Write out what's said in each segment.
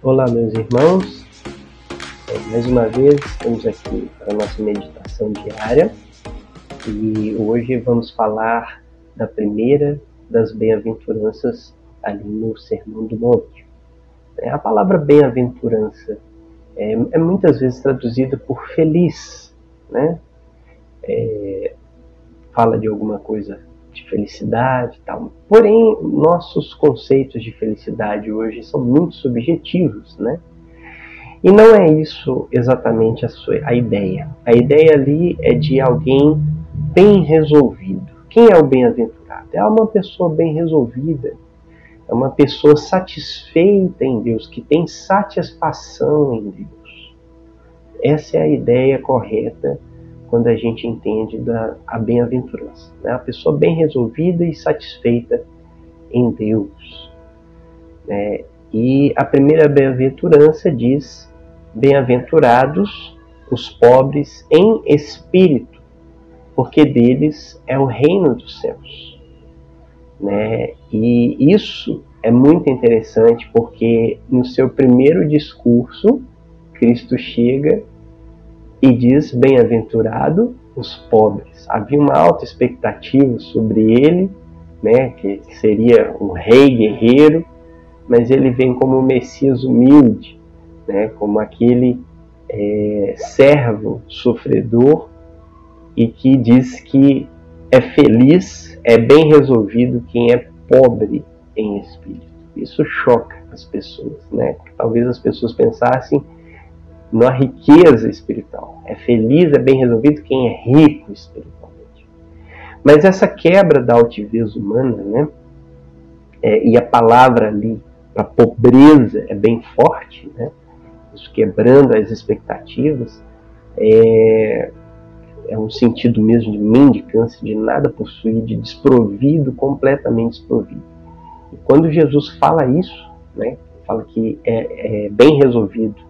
Olá, meus irmãos. É, mais uma vez estamos aqui para a nossa meditação diária e hoje vamos falar da primeira das bem-aventuranças ali no Sermão do Monte. É, a palavra bem-aventurança é, é, muitas vezes traduzida por feliz, né? É, fala de alguma coisa de felicidade tal. Porém, nossos conceitos de felicidade hoje são muito subjetivos, né? E não é isso exatamente a, sua, a ideia. A ideia ali é de alguém bem resolvido. Quem é o bem-aventurado? É uma pessoa bem resolvida. É uma pessoa satisfeita em Deus, que tem satisfação em Deus. Essa é a ideia correta quando a gente entende da, a bem-aventurança. Né? A pessoa bem resolvida e satisfeita em Deus. É, e a primeira bem-aventurança diz: Bem-aventurados os pobres em espírito, porque deles é o reino dos céus. Né? E isso é muito interessante porque no seu primeiro discurso, Cristo chega e diz: Bem-aventurado os pobres. Havia uma alta expectativa sobre ele, né, que seria um rei guerreiro, mas ele vem como um Messias humilde, né, como aquele é, servo sofredor e que diz que é feliz, é bem resolvido quem é pobre em espírito. Isso choca as pessoas, né? Talvez as pessoas pensassem na riqueza espiritual. É feliz, é bem resolvido quem é rico espiritualmente. Mas essa quebra da altivez humana, né? É, e a palavra ali para pobreza é bem forte, né? Isso quebrando as expectativas, é, é um sentido mesmo de mendicância, de nada possuir, de desprovido, completamente desprovido. E quando Jesus fala isso, né? Fala que é, é bem resolvido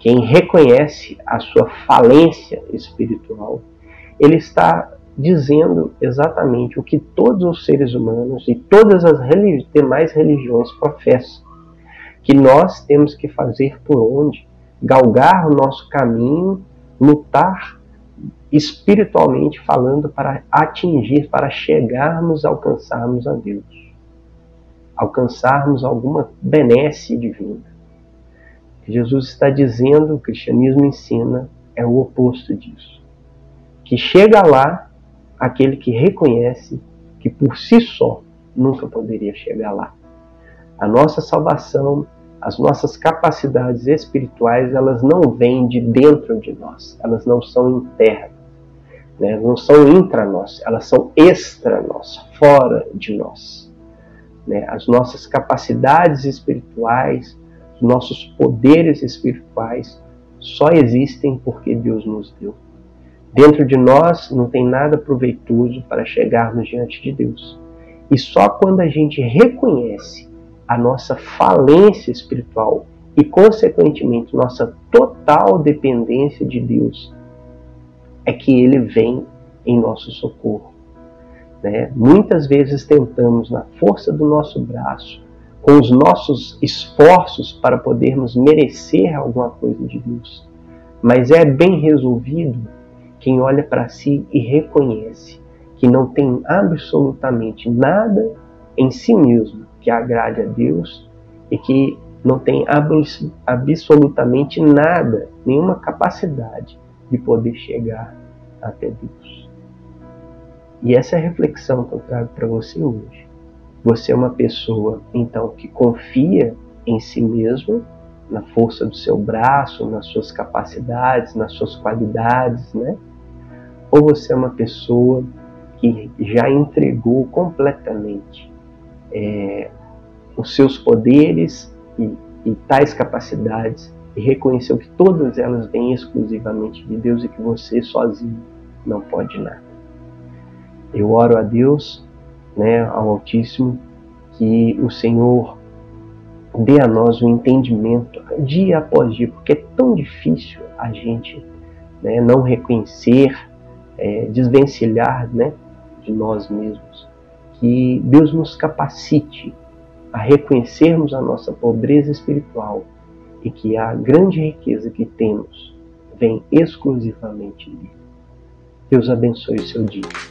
quem reconhece a sua falência espiritual, ele está dizendo exatamente o que todos os seres humanos e todas as religi demais religiões professam: que nós temos que fazer por onde, galgar o nosso caminho, lutar espiritualmente falando para atingir, para chegarmos, alcançarmos a Deus, alcançarmos alguma benesse divina que Jesus está dizendo, o cristianismo ensina, é o oposto disso. Que chega lá aquele que reconhece que por si só nunca poderia chegar lá. A nossa salvação, as nossas capacidades espirituais, elas não vêm de dentro de nós, elas não são internas, né? não são intra nós, elas são extra nós, fora de nós. Né? As nossas capacidades espirituais, nossos poderes espirituais só existem porque Deus nos deu. Dentro de nós não tem nada proveitoso para chegarmos diante de Deus. E só quando a gente reconhece a nossa falência espiritual e, consequentemente, nossa total dependência de Deus, é que Ele vem em nosso socorro. Né? Muitas vezes tentamos, na força do nosso braço, com os nossos esforços para podermos merecer alguma coisa de Deus. Mas é bem resolvido quem olha para si e reconhece que não tem absolutamente nada em si mesmo que agrade a Deus e que não tem absolutamente nada, nenhuma capacidade de poder chegar até Deus. E essa é a reflexão que eu trago para você hoje. Você é uma pessoa, então, que confia em si mesmo, na força do seu braço, nas suas capacidades, nas suas qualidades, né? Ou você é uma pessoa que já entregou completamente é, os seus poderes e, e tais capacidades e reconheceu que todas elas vêm exclusivamente de Deus e que você sozinho não pode nada. Eu oro a Deus né, ao Altíssimo, que o Senhor dê a nós o um entendimento dia após dia, porque é tão difícil a gente né, não reconhecer, é, desvencilhar né, de nós mesmos. Que Deus nos capacite a reconhecermos a nossa pobreza espiritual e que a grande riqueza que temos vem exclusivamente dele. Deus abençoe o seu dia.